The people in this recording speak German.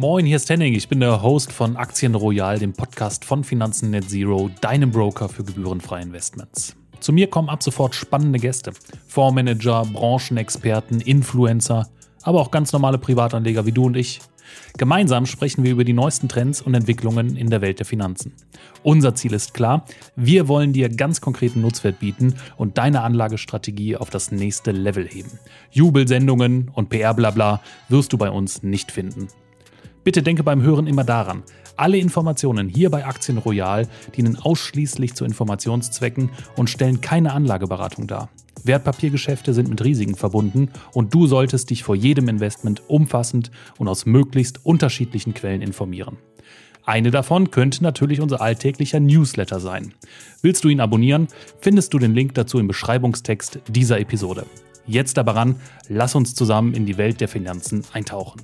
Moin, hier ist Henning. Ich bin der Host von Aktien Royal, dem Podcast von Finanzen Net Zero, deinem Broker für gebührenfreie Investments. Zu mir kommen ab sofort spannende Gäste. Fondsmanager, Branchenexperten, Influencer, aber auch ganz normale Privatanleger wie du und ich. Gemeinsam sprechen wir über die neuesten Trends und Entwicklungen in der Welt der Finanzen. Unser Ziel ist klar, wir wollen dir ganz konkreten Nutzwert bieten und deine Anlagestrategie auf das nächste Level heben. Jubelsendungen und PR-Blabla wirst du bei uns nicht finden. Bitte denke beim Hören immer daran, alle Informationen hier bei Aktien Royal dienen ausschließlich zu Informationszwecken und stellen keine Anlageberatung dar. Wertpapiergeschäfte sind mit Risiken verbunden und du solltest dich vor jedem Investment umfassend und aus möglichst unterschiedlichen Quellen informieren. Eine davon könnte natürlich unser alltäglicher Newsletter sein. Willst du ihn abonnieren, findest du den Link dazu im Beschreibungstext dieser Episode. Jetzt aber ran, lass uns zusammen in die Welt der Finanzen eintauchen.